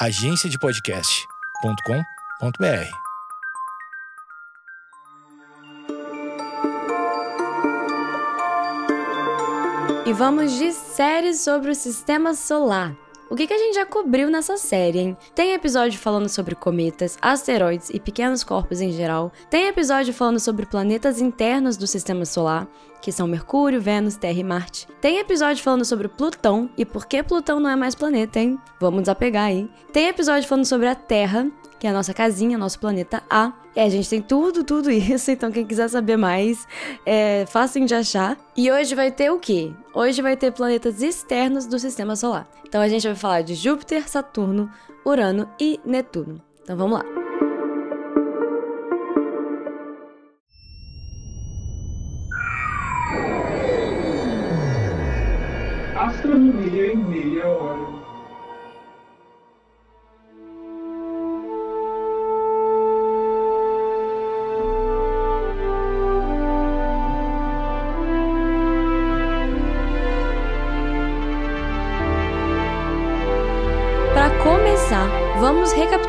agenciadepodcast.com.br. E vamos de séries sobre o sistema solar. O que, que a gente já cobriu nessa série, hein? Tem episódio falando sobre cometas, asteroides e pequenos corpos em geral. Tem episódio falando sobre planetas internos do sistema solar, que são Mercúrio, Vênus, Terra e Marte. Tem episódio falando sobre Plutão e por que Plutão não é mais planeta, hein? Vamos desapegar aí. Tem episódio falando sobre a Terra, que é a nossa casinha, nosso planeta A. E a gente tem tudo, tudo isso, então quem quiser saber mais, é fácil de achar. E hoje vai ter o quê? Hoje vai ter planetas externos do sistema solar. Então a gente vai falar de Júpiter, Saturno, Urano e Netuno. Então vamos lá. Astronomia em meia hora.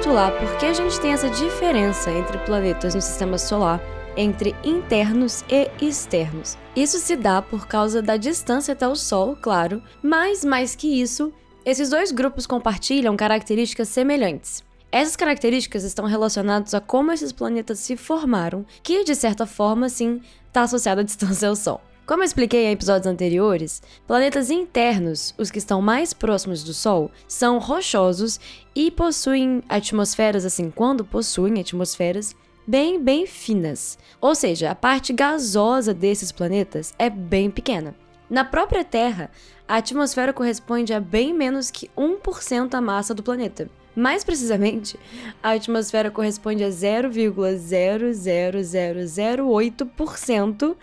Recapitular por que a gente tem essa diferença entre planetas no sistema solar entre internos e externos. Isso se dá por causa da distância até o Sol, claro, mas mais que isso, esses dois grupos compartilham características semelhantes. Essas características estão relacionadas a como esses planetas se formaram, que de certa forma, sim, está associada à distância ao Sol. Como eu expliquei em episódios anteriores, planetas internos, os que estão mais próximos do Sol, são rochosos e possuem atmosferas, assim, quando possuem atmosferas, bem, bem finas. Ou seja, a parte gasosa desses planetas é bem pequena. Na própria Terra, a atmosfera corresponde a bem menos que 1% da massa do planeta. Mais precisamente, a atmosfera corresponde a 0,00008%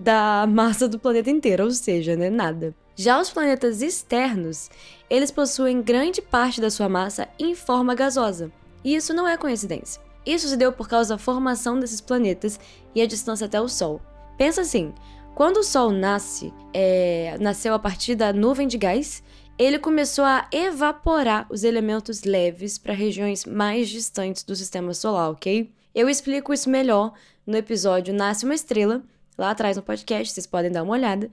da massa do planeta inteiro, ou seja, né, nada. Já os planetas externos, eles possuem grande parte da sua massa em forma gasosa. E isso não é coincidência. Isso se deu por causa da formação desses planetas e a distância até o Sol. Pensa assim: quando o Sol nasce, é, nasceu a partir da nuvem de gás, ele começou a evaporar os elementos leves para regiões mais distantes do sistema solar, ok? Eu explico isso melhor no episódio Nasce uma Estrela, lá atrás no podcast, vocês podem dar uma olhada.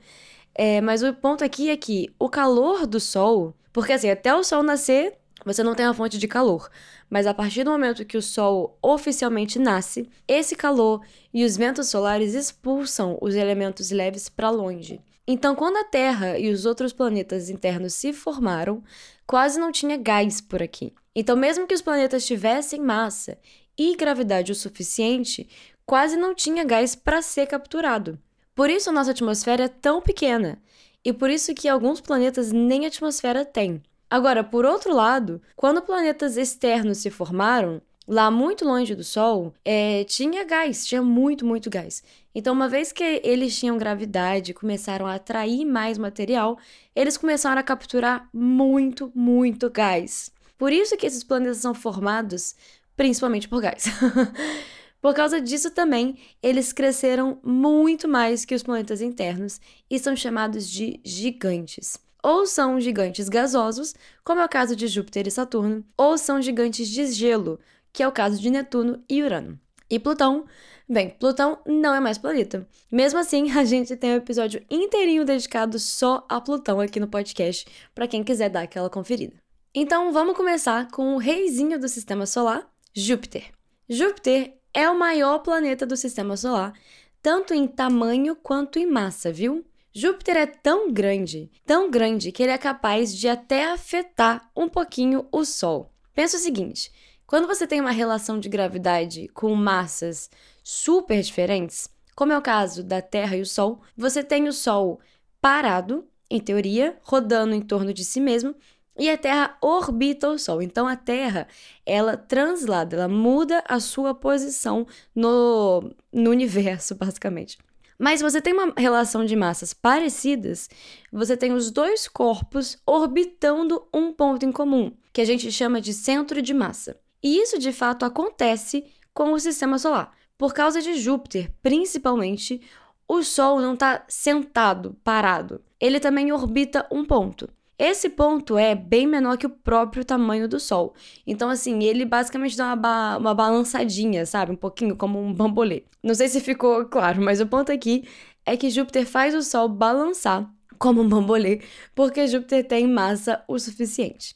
É, mas o ponto aqui é que o calor do Sol, porque assim, até o Sol nascer, você não tem uma fonte de calor. Mas a partir do momento que o Sol oficialmente nasce, esse calor e os ventos solares expulsam os elementos leves para longe. Então, quando a Terra e os outros planetas internos se formaram, quase não tinha gás por aqui. Então, mesmo que os planetas tivessem massa e gravidade o suficiente, quase não tinha gás para ser capturado. Por isso a nossa atmosfera é tão pequena, e por isso que alguns planetas nem atmosfera têm. Agora, por outro lado, quando planetas externos se formaram, lá muito longe do Sol, é, tinha gás, tinha muito, muito gás. Então, uma vez que eles tinham gravidade, começaram a atrair mais material, eles começaram a capturar muito, muito gás. Por isso que esses planetas são formados principalmente por gás. por causa disso também, eles cresceram muito mais que os planetas internos e são chamados de gigantes ou são gigantes gasosos, como é o caso de Júpiter e Saturno, ou são gigantes de gelo, que é o caso de Netuno e Urano. E Plutão, bem, Plutão não é mais planeta. Mesmo assim, a gente tem um episódio inteirinho dedicado só a Plutão aqui no podcast, para quem quiser dar aquela conferida. Então, vamos começar com o reizinho do sistema solar, Júpiter. Júpiter é o maior planeta do sistema solar, tanto em tamanho quanto em massa, viu? Júpiter é tão grande, tão grande que ele é capaz de até afetar um pouquinho o Sol. Pensa o seguinte: quando você tem uma relação de gravidade com massas super diferentes, como é o caso da Terra e o Sol, você tem o Sol parado, em teoria, rodando em torno de si mesmo, e a Terra orbita o Sol. Então a Terra, ela translada, ela muda a sua posição no, no universo, basicamente. Mas você tem uma relação de massas parecidas, você tem os dois corpos orbitando um ponto em comum, que a gente chama de centro de massa. E isso de fato acontece com o sistema solar. Por causa de Júpiter, principalmente, o Sol não está sentado, parado. Ele também orbita um ponto. Esse ponto é bem menor que o próprio tamanho do Sol. Então, assim, ele basicamente dá uma, ba uma balançadinha, sabe? Um pouquinho como um bambolê. Não sei se ficou claro, mas o ponto aqui é que Júpiter faz o Sol balançar como um bambolê, porque Júpiter tem massa o suficiente.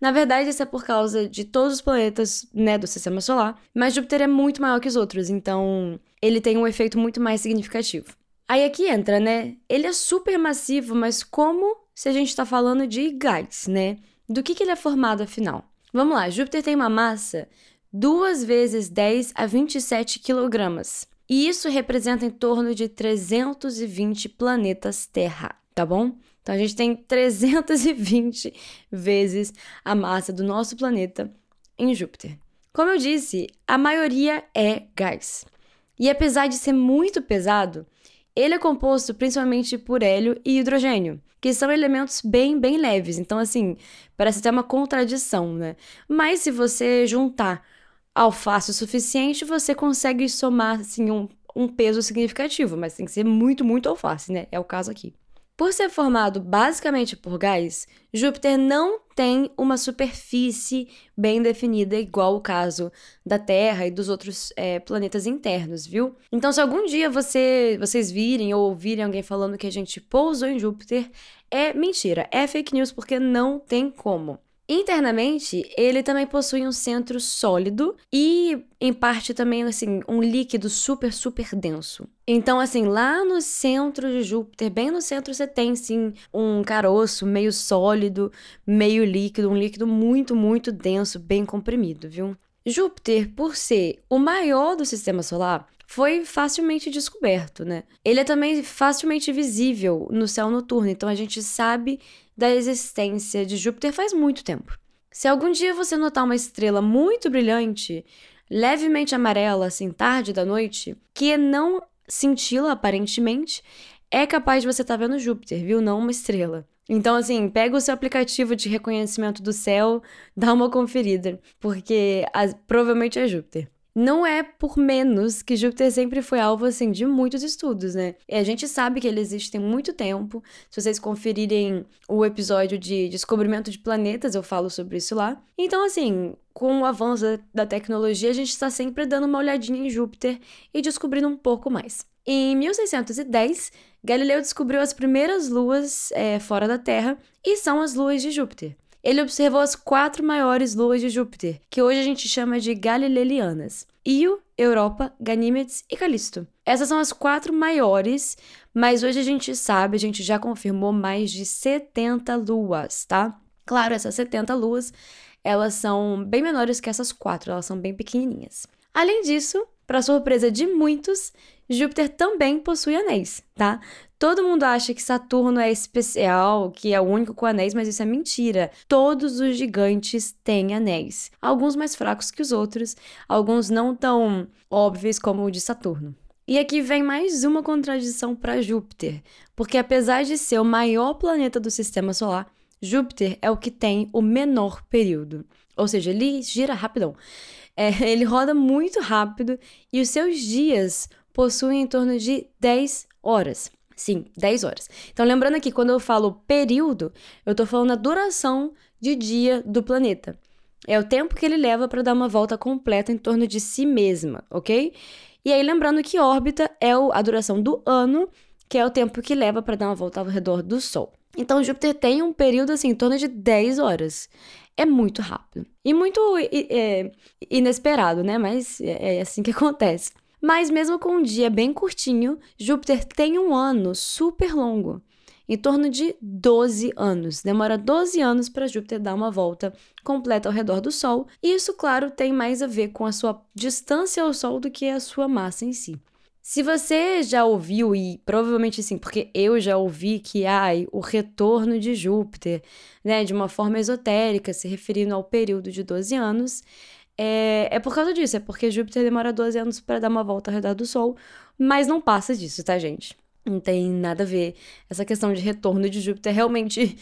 Na verdade, isso é por causa de todos os planetas né, do sistema solar, mas Júpiter é muito maior que os outros, então ele tem um efeito muito mais significativo. Aí aqui entra, né? Ele é super massivo, mas como se a gente está falando de gás, né? Do que, que ele é formado afinal? Vamos lá, Júpiter tem uma massa 2 vezes 10 a 27 quilogramas. E isso representa em torno de 320 planetas Terra, tá bom? Então a gente tem 320 vezes a massa do nosso planeta em Júpiter. Como eu disse, a maioria é gás. E apesar de ser muito pesado, ele é composto principalmente por hélio e hidrogênio, que são elementos bem, bem leves. Então, assim, parece até uma contradição, né? Mas se você juntar alface o suficiente, você consegue somar, assim, um, um peso significativo. Mas tem que ser muito, muito alface, né? É o caso aqui. Por ser formado basicamente por gás, Júpiter não tem uma superfície bem definida, igual o caso da Terra e dos outros é, planetas internos, viu? Então, se algum dia você, vocês virem ou ouvirem alguém falando que a gente pousou em Júpiter, é mentira, é fake news porque não tem como. Internamente, ele também possui um centro sólido e, em parte, também assim, um líquido super, super denso. Então, assim, lá no centro de Júpiter, bem no centro, você tem, sim, um caroço meio sólido, meio líquido, um líquido muito, muito denso, bem comprimido, viu? Júpiter, por ser o maior do sistema solar, foi facilmente descoberto, né? Ele é também facilmente visível no céu noturno, então a gente sabe da existência de Júpiter faz muito tempo. Se algum dia você notar uma estrela muito brilhante, levemente amarela, assim, tarde da noite, que não cintila aparentemente, é capaz de você estar tá vendo Júpiter, viu? Não uma estrela. Então, assim, pega o seu aplicativo de reconhecimento do céu, dá uma conferida, porque provavelmente é Júpiter. Não é por menos que Júpiter sempre foi alvo assim de muitos estudos, né? E a gente sabe que ele existe tem muito tempo. Se vocês conferirem o episódio de descobrimento de planetas, eu falo sobre isso lá. Então, assim, com o avanço da tecnologia, a gente está sempre dando uma olhadinha em Júpiter e descobrindo um pouco mais. Em 1610, Galileu descobriu as primeiras luas é, fora da Terra e são as luas de Júpiter ele observou as quatro maiores luas de Júpiter, que hoje a gente chama de Galileanas: Io, Europa, Ganímedes e Calisto. Essas são as quatro maiores, mas hoje a gente sabe, a gente já confirmou mais de 70 luas, tá? Claro, essas 70 luas, elas são bem menores que essas quatro, elas são bem pequenininhas. Além disso, para surpresa de muitos, Júpiter também possui anéis, tá? Todo mundo acha que Saturno é especial, que é o único com anéis, mas isso é mentira. Todos os gigantes têm anéis. Alguns mais fracos que os outros, alguns não tão óbvios como o de Saturno. E aqui vem mais uma contradição para Júpiter, porque apesar de ser o maior planeta do sistema solar, Júpiter é o que tem o menor período. Ou seja, ele gira rapidão. É, ele roda muito rápido e os seus dias possuem em torno de 10 horas. Sim, 10 horas. Então, lembrando aqui, quando eu falo período, eu estou falando a duração de dia do planeta. É o tempo que ele leva para dar uma volta completa em torno de si mesma, ok? E aí, lembrando que órbita é a duração do ano, que é o tempo que leva para dar uma volta ao redor do Sol. Então, Júpiter tem um período assim, em torno de 10 horas. É muito rápido. E muito é, inesperado, né? Mas é, é assim que acontece. Mas mesmo com um dia bem curtinho, Júpiter tem um ano super longo, em torno de 12 anos. Demora 12 anos para Júpiter dar uma volta completa ao redor do Sol, e isso, claro, tem mais a ver com a sua distância ao Sol do que a sua massa em si. Se você já ouviu, e provavelmente sim, porque eu já ouvi que ai, o retorno de Júpiter, né, de uma forma esotérica, se referindo ao período de 12 anos, é, é por causa disso, é porque Júpiter demora 12 anos para dar uma volta ao redor do Sol, mas não passa disso, tá, gente? Não tem nada a ver. Essa questão de retorno de Júpiter é realmente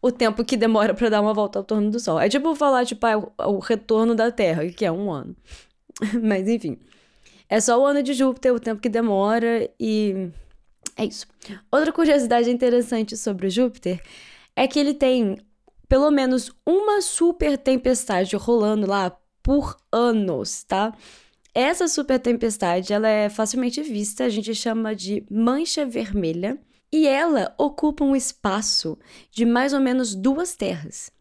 o tempo que demora para dar uma volta ao torno do Sol. É tipo falar, tipo, ah, o retorno da Terra, que é um ano. mas enfim. É só o ano de Júpiter, o tempo que demora e. É isso. Outra curiosidade interessante sobre Júpiter é que ele tem pelo menos uma super tempestade rolando lá por anos, tá? Essa super tempestade, ela é facilmente vista, a gente chama de mancha vermelha, e ela ocupa um espaço de mais ou menos duas terras.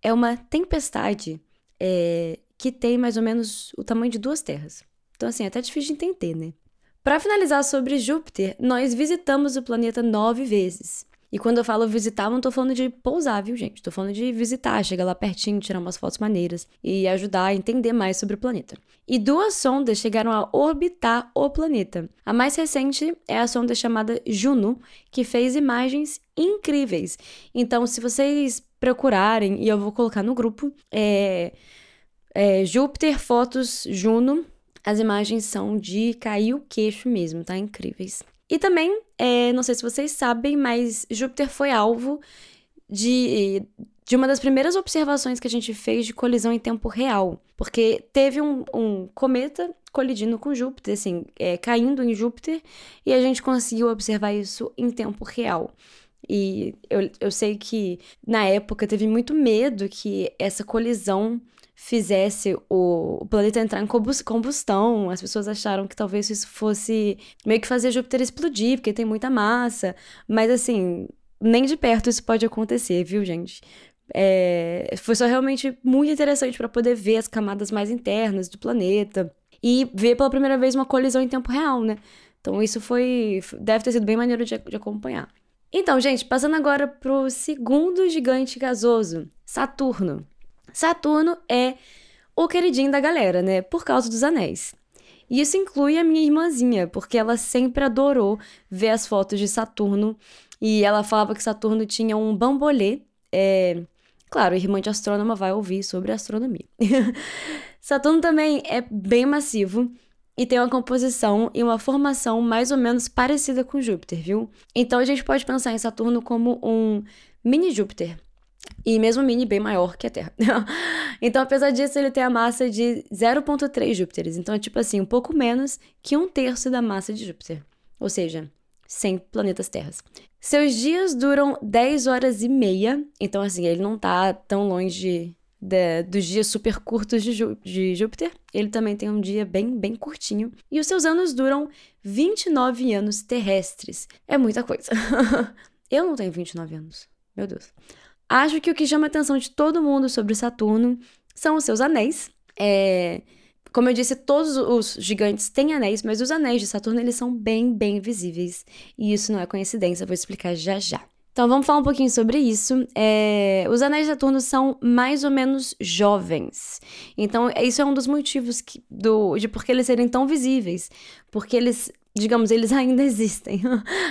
É uma tempestade é, que tem mais ou menos o tamanho de duas terras. Então, assim, é até difícil de entender, né? Para finalizar sobre Júpiter, nós visitamos o planeta nove vezes. E quando eu falo visitar, não tô falando de pousar, viu, gente? Tô falando de visitar, chegar lá pertinho, tirar umas fotos maneiras e ajudar a entender mais sobre o planeta. E duas sondas chegaram a orbitar o planeta. A mais recente é a sonda chamada Juno, que fez imagens incríveis. Então, se vocês procurarem, e eu vou colocar no grupo, é, é Júpiter Fotos Juno. As imagens são de cair o queixo mesmo, tá? Incríveis. E também, é, não sei se vocês sabem, mas Júpiter foi alvo de, de uma das primeiras observações que a gente fez de colisão em tempo real. Porque teve um, um cometa colidindo com Júpiter, assim, é, caindo em Júpiter, e a gente conseguiu observar isso em tempo real. E eu, eu sei que na época teve muito medo que essa colisão fizesse o, planeta entrar em combustão. As pessoas acharam que talvez isso fosse meio que fazer Júpiter explodir, porque tem muita massa. Mas assim, nem de perto isso pode acontecer, viu, gente? É, foi só realmente muito interessante para poder ver as camadas mais internas do planeta e ver pela primeira vez uma colisão em tempo real, né? Então isso foi. deve ter sido bem maneiro de, de acompanhar. Então, gente, passando agora pro segundo gigante gasoso, Saturno. Saturno é o queridinho da galera, né? Por causa dos anéis. E isso inclui a minha irmãzinha, porque ela sempre adorou ver as fotos de Saturno. E ela falava que Saturno tinha um bambolê. É... Claro, irmã de astrônoma vai ouvir sobre astronomia. Saturno também é bem massivo e tem uma composição e uma formação mais ou menos parecida com Júpiter, viu? Então a gente pode pensar em Saturno como um mini Júpiter. E mesmo mini bem maior que a Terra. então, apesar disso, ele tem a massa de 0,3 Júpiteres. Então, é tipo assim, um pouco menos que um terço da massa de Júpiter. Ou seja, 100 planetas Terras. Seus dias duram 10 horas e meia. Então, assim, ele não tá tão longe de, dos dias super curtos de, Jú de Júpiter. Ele também tem um dia bem, bem curtinho. E os seus anos duram 29 anos terrestres. É muita coisa. Eu não tenho 29 anos. Meu Deus. Acho que o que chama a atenção de todo mundo sobre Saturno são os seus anéis. É, como eu disse, todos os gigantes têm anéis, mas os anéis de Saturno eles são bem, bem visíveis. E isso não é coincidência, vou explicar já já. Então vamos falar um pouquinho sobre isso. É, os anéis de Saturno são mais ou menos jovens. Então, isso é um dos motivos que, do, de por que eles serem tão visíveis. Porque eles digamos, eles ainda existem.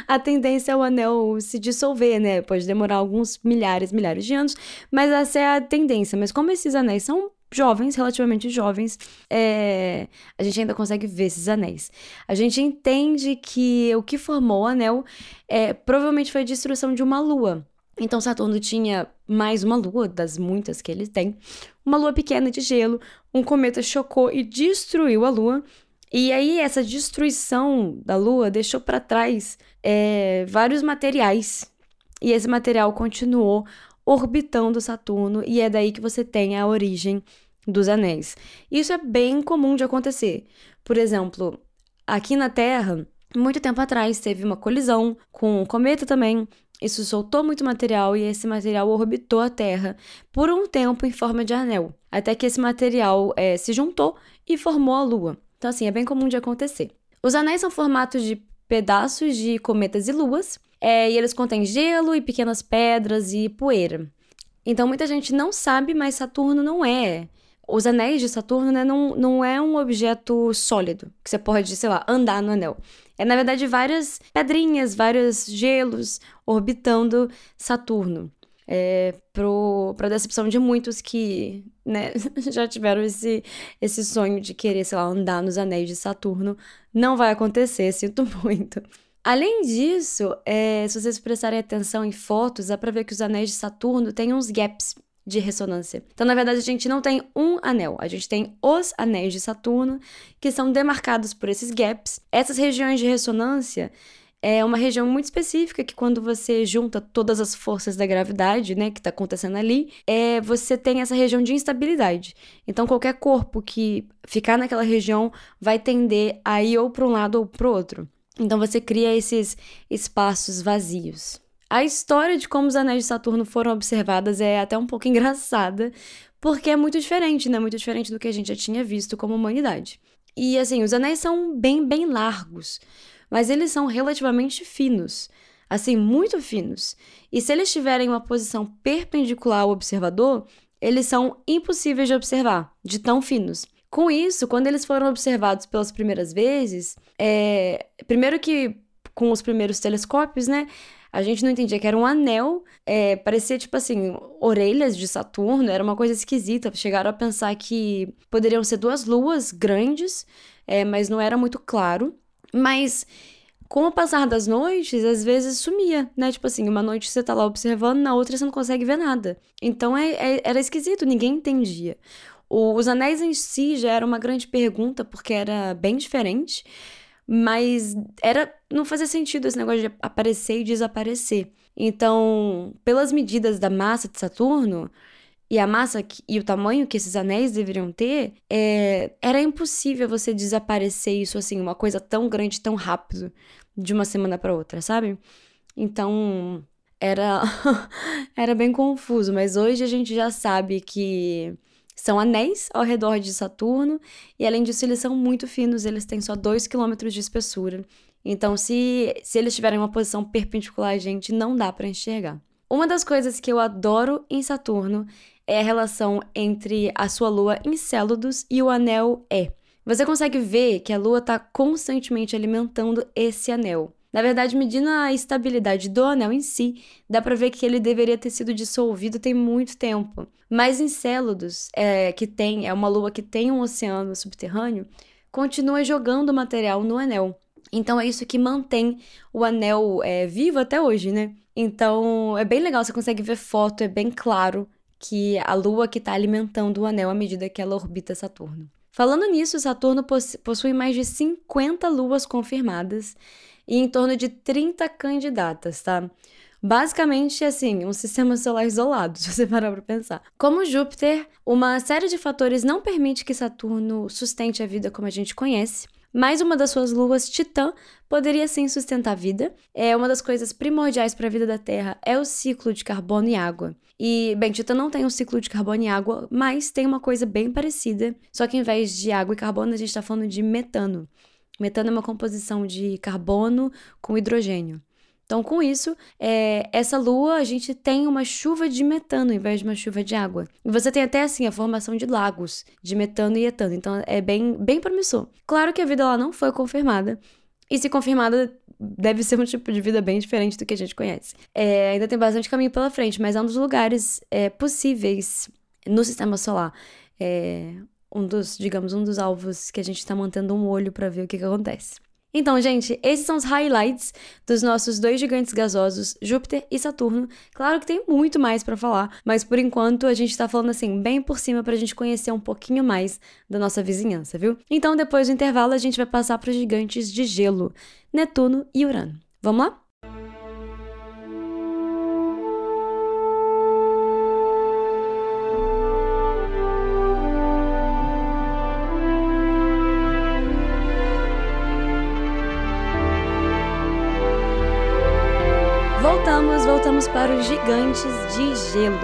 a tendência é o anel se dissolver, né? Pode demorar alguns milhares, milhares de anos, mas essa é a tendência. Mas como esses anéis são jovens, relativamente jovens, é... a gente ainda consegue ver esses anéis. A gente entende que o que formou o anel é, provavelmente foi a destruição de uma lua. Então Saturno tinha mais uma lua, das muitas que ele tem, uma lua pequena de gelo, um cometa chocou e destruiu a lua, e aí, essa destruição da Lua deixou para trás é, vários materiais. E esse material continuou orbitando Saturno, e é daí que você tem a origem dos anéis. Isso é bem comum de acontecer. Por exemplo, aqui na Terra, muito tempo atrás, teve uma colisão com um cometa também. Isso soltou muito material e esse material orbitou a Terra por um tempo em forma de anel, até que esse material é, se juntou e formou a Lua. Então, assim, é bem comum de acontecer. Os anéis são formatos de pedaços de cometas e luas, é, e eles contêm gelo e pequenas pedras e poeira. Então, muita gente não sabe, mas Saturno não é. Os anéis de Saturno né, não, não é um objeto sólido, que você pode, sei lá, andar no anel. É, na verdade, várias pedrinhas, vários gelos orbitando Saturno é, para decepção de muitos que né, já tiveram esse, esse sonho de querer, sei lá, andar nos anéis de Saturno. Não vai acontecer, sinto muito. Além disso, é, se vocês prestarem atenção em fotos, dá para ver que os anéis de Saturno têm uns gaps de ressonância. Então, na verdade, a gente não tem um anel, a gente tem os anéis de Saturno, que são demarcados por esses gaps. Essas regiões de ressonância é uma região muito específica que quando você junta todas as forças da gravidade, né, que está acontecendo ali, é, você tem essa região de instabilidade. Então qualquer corpo que ficar naquela região vai tender a ir ou para um lado ou para o outro. Então você cria esses espaços vazios. A história de como os anéis de Saturno foram observadas é até um pouco engraçada, porque é muito diferente, né? Muito diferente do que a gente já tinha visto como humanidade. E assim, os anéis são bem, bem largos, mas eles são relativamente finos. Assim, muito finos. E se eles tiverem uma posição perpendicular ao observador, eles são impossíveis de observar, de tão finos. Com isso, quando eles foram observados pelas primeiras vezes, é... primeiro que com os primeiros telescópios, né? A gente não entendia que era um anel, é, parecia tipo assim, orelhas de Saturno, era uma coisa esquisita. Chegaram a pensar que poderiam ser duas luas grandes, é, mas não era muito claro. Mas com o passar das noites, às vezes sumia, né? Tipo assim, uma noite você tá lá observando, na outra você não consegue ver nada. Então é, é, era esquisito, ninguém entendia. O, os anéis em si já era uma grande pergunta, porque era bem diferente. Mas era não fazia sentido esse negócio de aparecer e desaparecer. Então, pelas medidas da massa de Saturno e a massa que, e o tamanho que esses anéis deveriam ter, é, era impossível você desaparecer isso assim, uma coisa tão grande, tão rápido, de uma semana para outra, sabe? Então, era era bem confuso, mas hoje a gente já sabe que são anéis ao redor de Saturno, e além disso, eles são muito finos, eles têm só 2 km de espessura. Então, se, se eles tiverem uma posição perpendicular a gente, não dá para enxergar. Uma das coisas que eu adoro em Saturno é a relação entre a sua lua Encélado e o anel E. Você consegue ver que a lua está constantemente alimentando esse anel. Na verdade, medindo a estabilidade do anel em si, dá para ver que ele deveria ter sido dissolvido tem muito tempo. Mas Encélados, é, que tem, é uma lua que tem um oceano subterrâneo, continua jogando material no anel. Então é isso que mantém o anel é, vivo até hoje, né? Então é bem legal, você consegue ver foto, é bem claro que a lua que está alimentando o anel à medida que ela orbita Saturno. Falando nisso, Saturno possui mais de 50 luas confirmadas e em torno de 30 candidatas, tá? Basicamente, assim, um sistema solar isolado, se você parar para pensar. Como Júpiter, uma série de fatores não permite que Saturno sustente a vida como a gente conhece, mas uma das suas luas, Titã, poderia sim sustentar a vida. É uma das coisas primordiais para a vida da Terra é o ciclo de carbono e água. E, bem, Titã não tem um ciclo de carbono e água, mas tem uma coisa bem parecida, só que em vez de água e carbono, a gente está falando de metano. Metano é uma composição de carbono com hidrogênio. Então, com isso, é, essa lua a gente tem uma chuva de metano em vez de uma chuva de água. E você tem até assim a formação de lagos de metano e etano. Então, é bem, bem promissor. Claro que a vida lá não foi confirmada. E se confirmada, deve ser um tipo de vida bem diferente do que a gente conhece. É, ainda tem bastante caminho pela frente, mas é um dos lugares é, possíveis no sistema solar. É, um dos, digamos, um dos alvos que a gente está mantendo um olho para ver o que, que acontece. Então, gente, esses são os highlights dos nossos dois gigantes gasosos, Júpiter e Saturno. Claro que tem muito mais para falar, mas por enquanto a gente tá falando assim bem por cima pra gente conhecer um pouquinho mais da nossa vizinhança, viu? Então, depois do intervalo, a gente vai passar para os gigantes de gelo, Netuno e Urano. Vamos lá? Voltamos para os gigantes de gelo.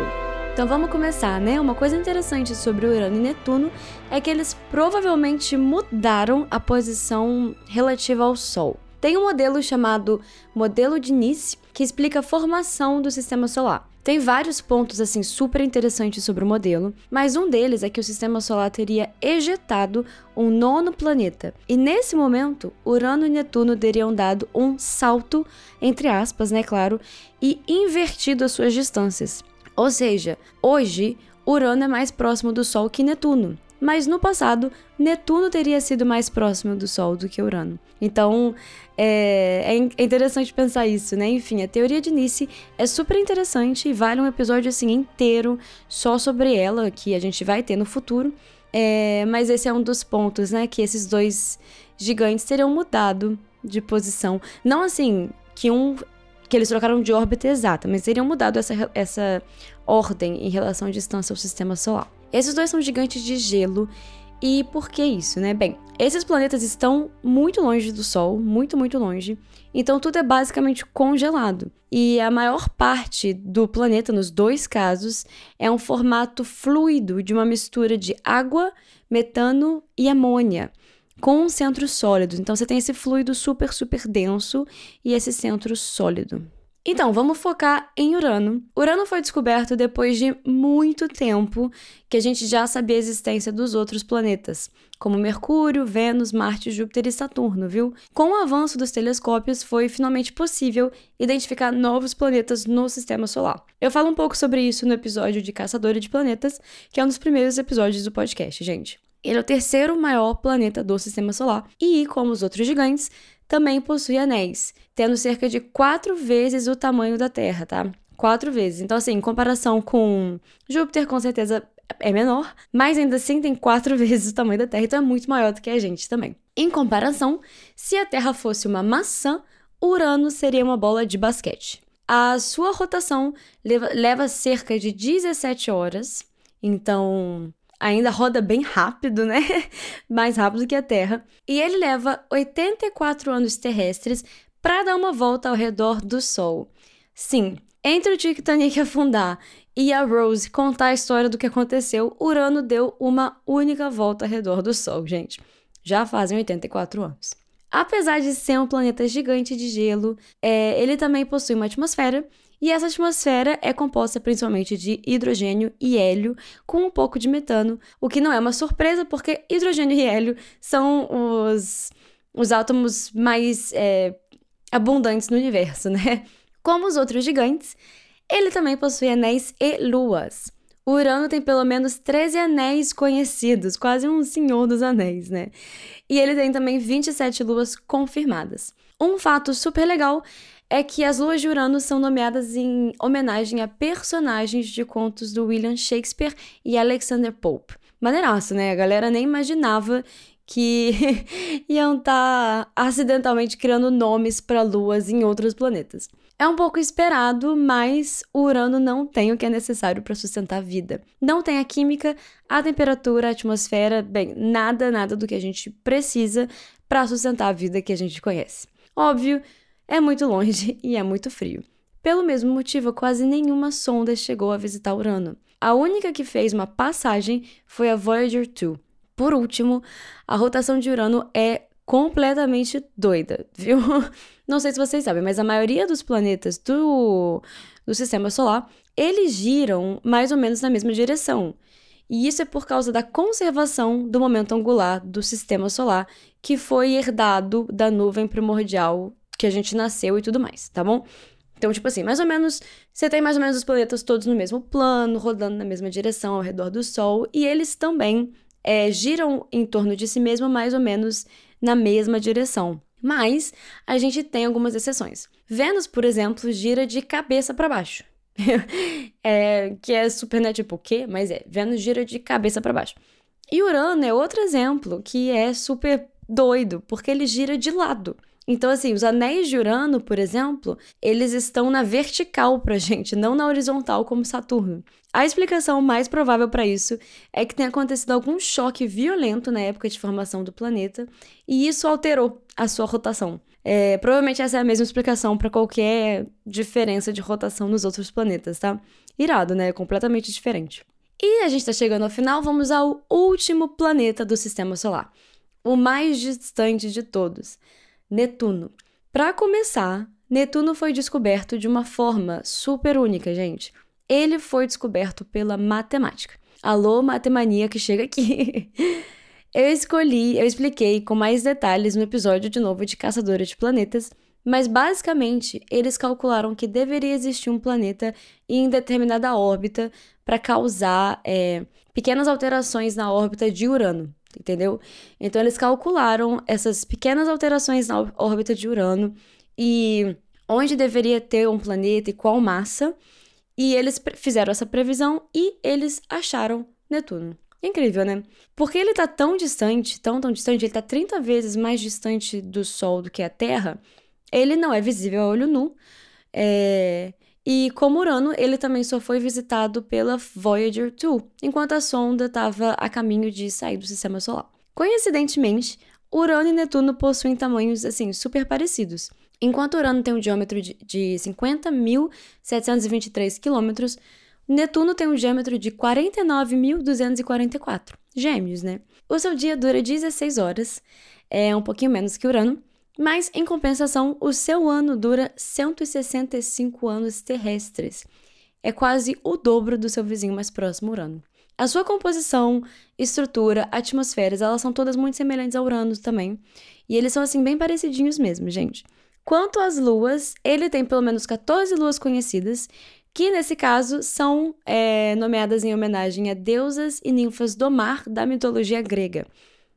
Então vamos começar, né? Uma coisa interessante sobre Urano e Netuno é que eles provavelmente mudaram a posição relativa ao Sol. Tem um modelo chamado modelo de Nice que explica a formação do sistema solar. Tem vários pontos assim super interessantes sobre o modelo, mas um deles é que o sistema solar teria ejetado um nono planeta. E nesse momento, Urano e Netuno teriam dado um salto, entre aspas, né, claro, e invertido as suas distâncias. Ou seja, hoje Urano é mais próximo do Sol que Netuno. Mas no passado, Netuno teria sido mais próximo do Sol do que Urano. Então, é, é interessante pensar isso, né? Enfim, a teoria de Nice é super interessante e vale um episódio assim inteiro só sobre ela que a gente vai ter no futuro. É, mas esse é um dos pontos, né? Que esses dois gigantes teriam mudado de posição. Não assim que um que eles trocaram de órbita exata, mas teriam mudado essa, essa ordem em relação à distância ao sistema solar. Esses dois são gigantes de gelo. E por que isso, né? Bem, esses planetas estão muito longe do Sol, muito, muito longe. Então tudo é basicamente congelado. E a maior parte do planeta, nos dois casos, é um formato fluido de uma mistura de água, metano e amônia com um centro sólido. Então você tem esse fluido super, super denso e esse centro sólido. Então, vamos focar em Urano. Urano foi descoberto depois de muito tempo que a gente já sabia a existência dos outros planetas, como Mercúrio, Vênus, Marte, Júpiter e Saturno, viu? Com o avanço dos telescópios, foi finalmente possível identificar novos planetas no sistema solar. Eu falo um pouco sobre isso no episódio de Caçadora de Planetas, que é um dos primeiros episódios do podcast, gente. Ele é o terceiro maior planeta do sistema solar e, como os outros gigantes, também possui anéis, tendo cerca de quatro vezes o tamanho da Terra, tá? Quatro vezes. Então, assim, em comparação com Júpiter, com certeza é menor, mas ainda assim tem quatro vezes o tamanho da Terra, então é muito maior do que a gente também. Em comparação, se a Terra fosse uma maçã, Urano seria uma bola de basquete. A sua rotação leva, leva cerca de 17 horas, então ainda roda bem rápido, né? Mais rápido que a Terra. E ele leva 84 anos terrestres para dar uma volta ao redor do Sol. Sim, entre o Titanic afundar e a Rose contar a história do que aconteceu, Urano deu uma única volta ao redor do Sol, gente. Já fazem 84 anos. Apesar de ser um planeta gigante de gelo, é, ele também possui uma atmosfera e essa atmosfera é composta principalmente de hidrogênio e hélio, com um pouco de metano, o que não é uma surpresa, porque hidrogênio e hélio são os, os átomos mais é, abundantes no universo, né? Como os outros gigantes, ele também possui anéis e luas. O Urano tem pelo menos 13 anéis conhecidos, quase um senhor dos anéis, né? E ele tem também 27 luas confirmadas. Um fato super legal é que as luas de Urano são nomeadas em homenagem a personagens de contos do William Shakespeare e Alexander Pope. Maneiraço, né? A galera nem imaginava que iam estar tá acidentalmente criando nomes para luas em outros planetas. É um pouco esperado, mas o Urano não tem o que é necessário para sustentar a vida. Não tem a química, a temperatura, a atmosfera, bem, nada, nada do que a gente precisa para sustentar a vida que a gente conhece. Óbvio, é muito longe e é muito frio. Pelo mesmo motivo, quase nenhuma sonda chegou a visitar Urano. A única que fez uma passagem foi a Voyager 2. Por último, a rotação de Urano é completamente doida, viu? Não sei se vocês sabem, mas a maioria dos planetas do, do sistema solar, eles giram mais ou menos na mesma direção. E isso é por causa da conservação do momento angular do sistema solar, que foi herdado da nuvem primordial que a gente nasceu e tudo mais, tá bom? Então, tipo assim, mais ou menos, você tem mais ou menos os planetas todos no mesmo plano, rodando na mesma direção ao redor do Sol, e eles também é, giram em torno de si mesmo mais ou menos na mesma direção. Mas a gente tem algumas exceções. Vênus, por exemplo, gira de cabeça para baixo. é, que é super, né? Tipo, o quê? Mas é, Vênus gira de cabeça para baixo. E Urano é outro exemplo que é super doido, porque ele gira de lado. Então, assim, os anéis de Urano, por exemplo, eles estão na vertical pra gente, não na horizontal como Saturno. A explicação mais provável para isso é que tenha acontecido algum choque violento na época de formação do planeta e isso alterou a sua rotação. É, provavelmente essa é a mesma explicação para qualquer diferença de rotação nos outros planetas, tá? Irado, né? Completamente diferente. E a gente está chegando ao final, vamos ao último planeta do sistema solar, o mais distante de todos. Netuno. Para começar, Netuno foi descoberto de uma forma super única, gente. Ele foi descoberto pela matemática. Alô, matemania que chega aqui. eu escolhi, eu expliquei com mais detalhes no episódio de novo de Caçadora de Planetas, mas basicamente eles calcularam que deveria existir um planeta em determinada órbita para causar, é, pequenas alterações na órbita de Urano, entendeu? Então eles calcularam essas pequenas alterações na órbita de Urano e onde deveria ter um planeta e qual massa, e eles fizeram essa previsão e eles acharam Netuno. Incrível, né? Porque ele tá tão distante, tão, tão distante, ele tá 30 vezes mais distante do Sol do que a Terra, ele não é visível a olho nu. É... E como Urano, ele também só foi visitado pela Voyager 2, enquanto a sonda estava a caminho de sair do sistema solar. Coincidentemente, Urano e Netuno possuem tamanhos assim super parecidos. Enquanto Urano tem um diâmetro de, de 50.723 quilômetros, Netuno tem um diâmetro de 49.244. Gêmeos, né? O seu dia dura 16 horas, é um pouquinho menos que Urano, mas em compensação, o seu ano dura 165 anos terrestres. É quase o dobro do seu vizinho mais próximo, Urano. A sua composição, estrutura, atmosferas, elas são todas muito semelhantes a Urano também. E eles são assim bem parecidinhos mesmo, gente. Quanto às luas, ele tem pelo menos 14 luas conhecidas que nesse caso são é, nomeadas em homenagem a deusas e ninfas do mar da mitologia grega.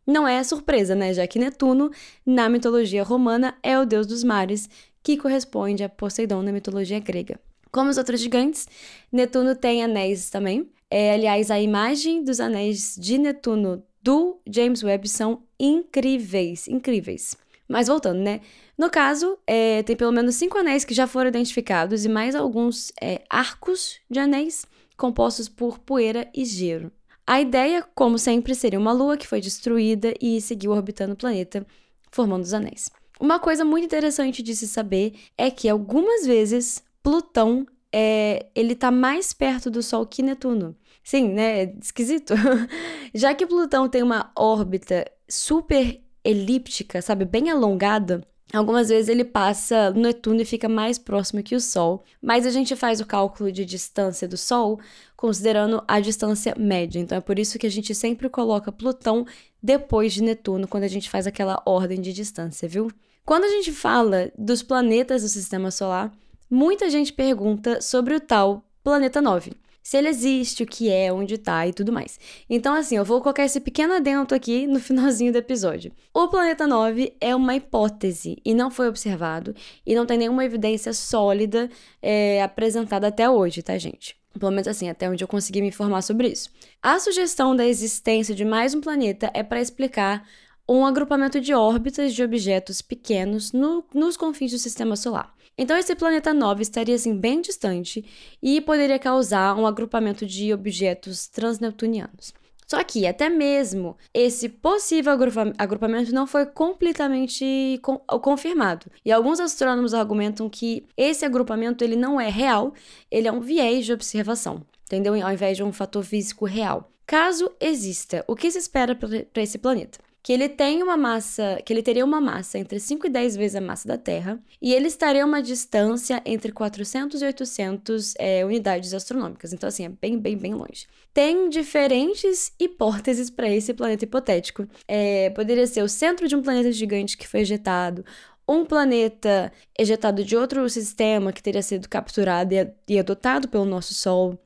Não é surpresa, né? Já que Netuno, na mitologia romana, é o deus dos mares, que corresponde a Poseidon na mitologia grega. Como os outros gigantes, Netuno tem anéis também. É, aliás, a imagem dos anéis de Netuno do James Webb são incríveis, incríveis. Mas voltando, né? No caso, é, tem pelo menos cinco anéis que já foram identificados e mais alguns é, arcos de anéis compostos por poeira e gelo. A ideia, como sempre, seria uma lua que foi destruída e seguiu orbitando o planeta, formando os anéis. Uma coisa muito interessante de se saber é que algumas vezes Plutão é, ele tá mais perto do Sol que Netuno. Sim, né? É esquisito. Já que Plutão tem uma órbita super elíptica, sabe, bem alongada, Algumas vezes ele passa no Netuno e fica mais próximo que o Sol, mas a gente faz o cálculo de distância do Sol considerando a distância média. Então é por isso que a gente sempre coloca Plutão depois de Netuno quando a gente faz aquela ordem de distância, viu? Quando a gente fala dos planetas do sistema solar, muita gente pergunta sobre o tal planeta 9 se ele existe, o que é, onde tá e tudo mais. Então, assim, eu vou colocar esse pequeno adendo aqui no finalzinho do episódio. O planeta 9 é uma hipótese e não foi observado e não tem nenhuma evidência sólida é, apresentada até hoje, tá, gente? Pelo menos assim, até onde eu consegui me informar sobre isso. A sugestão da existência de mais um planeta é para explicar um agrupamento de órbitas de objetos pequenos no, nos confins do sistema solar. Então, esse planeta 9 estaria assim bem distante e poderia causar um agrupamento de objetos transneptunianos. Só que até mesmo esse possível agrupamento não foi completamente confirmado. E alguns astrônomos argumentam que esse agrupamento ele não é real, ele é um viés de observação, entendeu? Ao invés de um fator físico real. Caso exista, o que se espera para esse planeta? Que ele tem uma massa, que ele teria uma massa entre 5 e 10 vezes a massa da Terra, e ele estaria a uma distância entre 400 e 800 é, unidades astronômicas. Então, assim, é bem, bem, bem longe. Tem diferentes hipóteses para esse planeta hipotético. É, poderia ser o centro de um planeta gigante que foi ejetado, um planeta ejetado de outro sistema que teria sido capturado e adotado pelo nosso Sol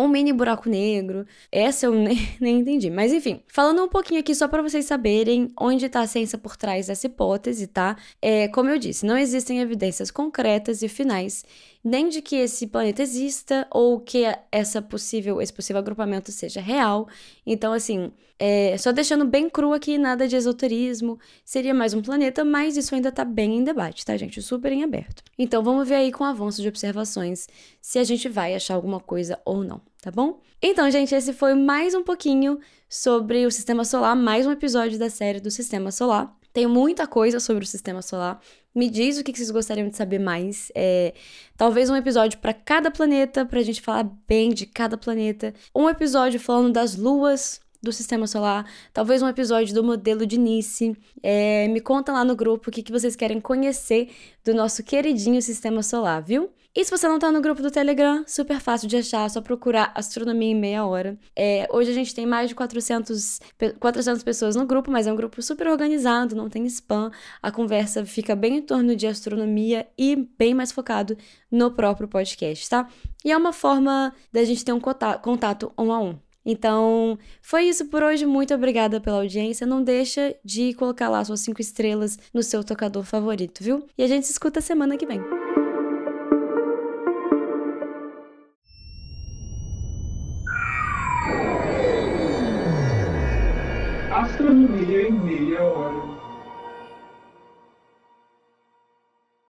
um mini buraco negro. Essa eu nem, nem entendi. Mas enfim, falando um pouquinho aqui só para vocês saberem onde está a ciência por trás dessa hipótese, tá? É, como eu disse, não existem evidências concretas e finais nem de que esse planeta exista ou que essa possível, esse possível agrupamento seja real. Então, assim, é, só deixando bem cru aqui, nada de esoterismo, seria mais um planeta, mas isso ainda tá bem em debate, tá, gente? Super em aberto. Então, vamos ver aí com o avanço de observações se a gente vai achar alguma coisa ou não, tá bom? Então, gente, esse foi mais um pouquinho sobre o sistema solar, mais um episódio da série do sistema solar. Tem muita coisa sobre o sistema solar. Me diz o que vocês gostariam de saber mais. É, talvez um episódio para cada planeta, para a gente falar bem de cada planeta. Um episódio falando das luas do sistema solar. Talvez um episódio do modelo de Nice. É, me conta lá no grupo o que, que vocês querem conhecer do nosso queridinho sistema solar, viu? E se você não tá no grupo do Telegram, super fácil de achar, só procurar Astronomia em Meia Hora. É, hoje a gente tem mais de 400, 400 pessoas no grupo, mas é um grupo super organizado, não tem spam. A conversa fica bem em torno de astronomia e bem mais focado no próprio podcast, tá? E é uma forma da gente ter um contato um a um. Então, foi isso por hoje. Muito obrigada pela audiência. Não deixa de colocar lá suas cinco estrelas no seu tocador favorito, viu? E a gente se escuta semana que vem. Medium, medium, or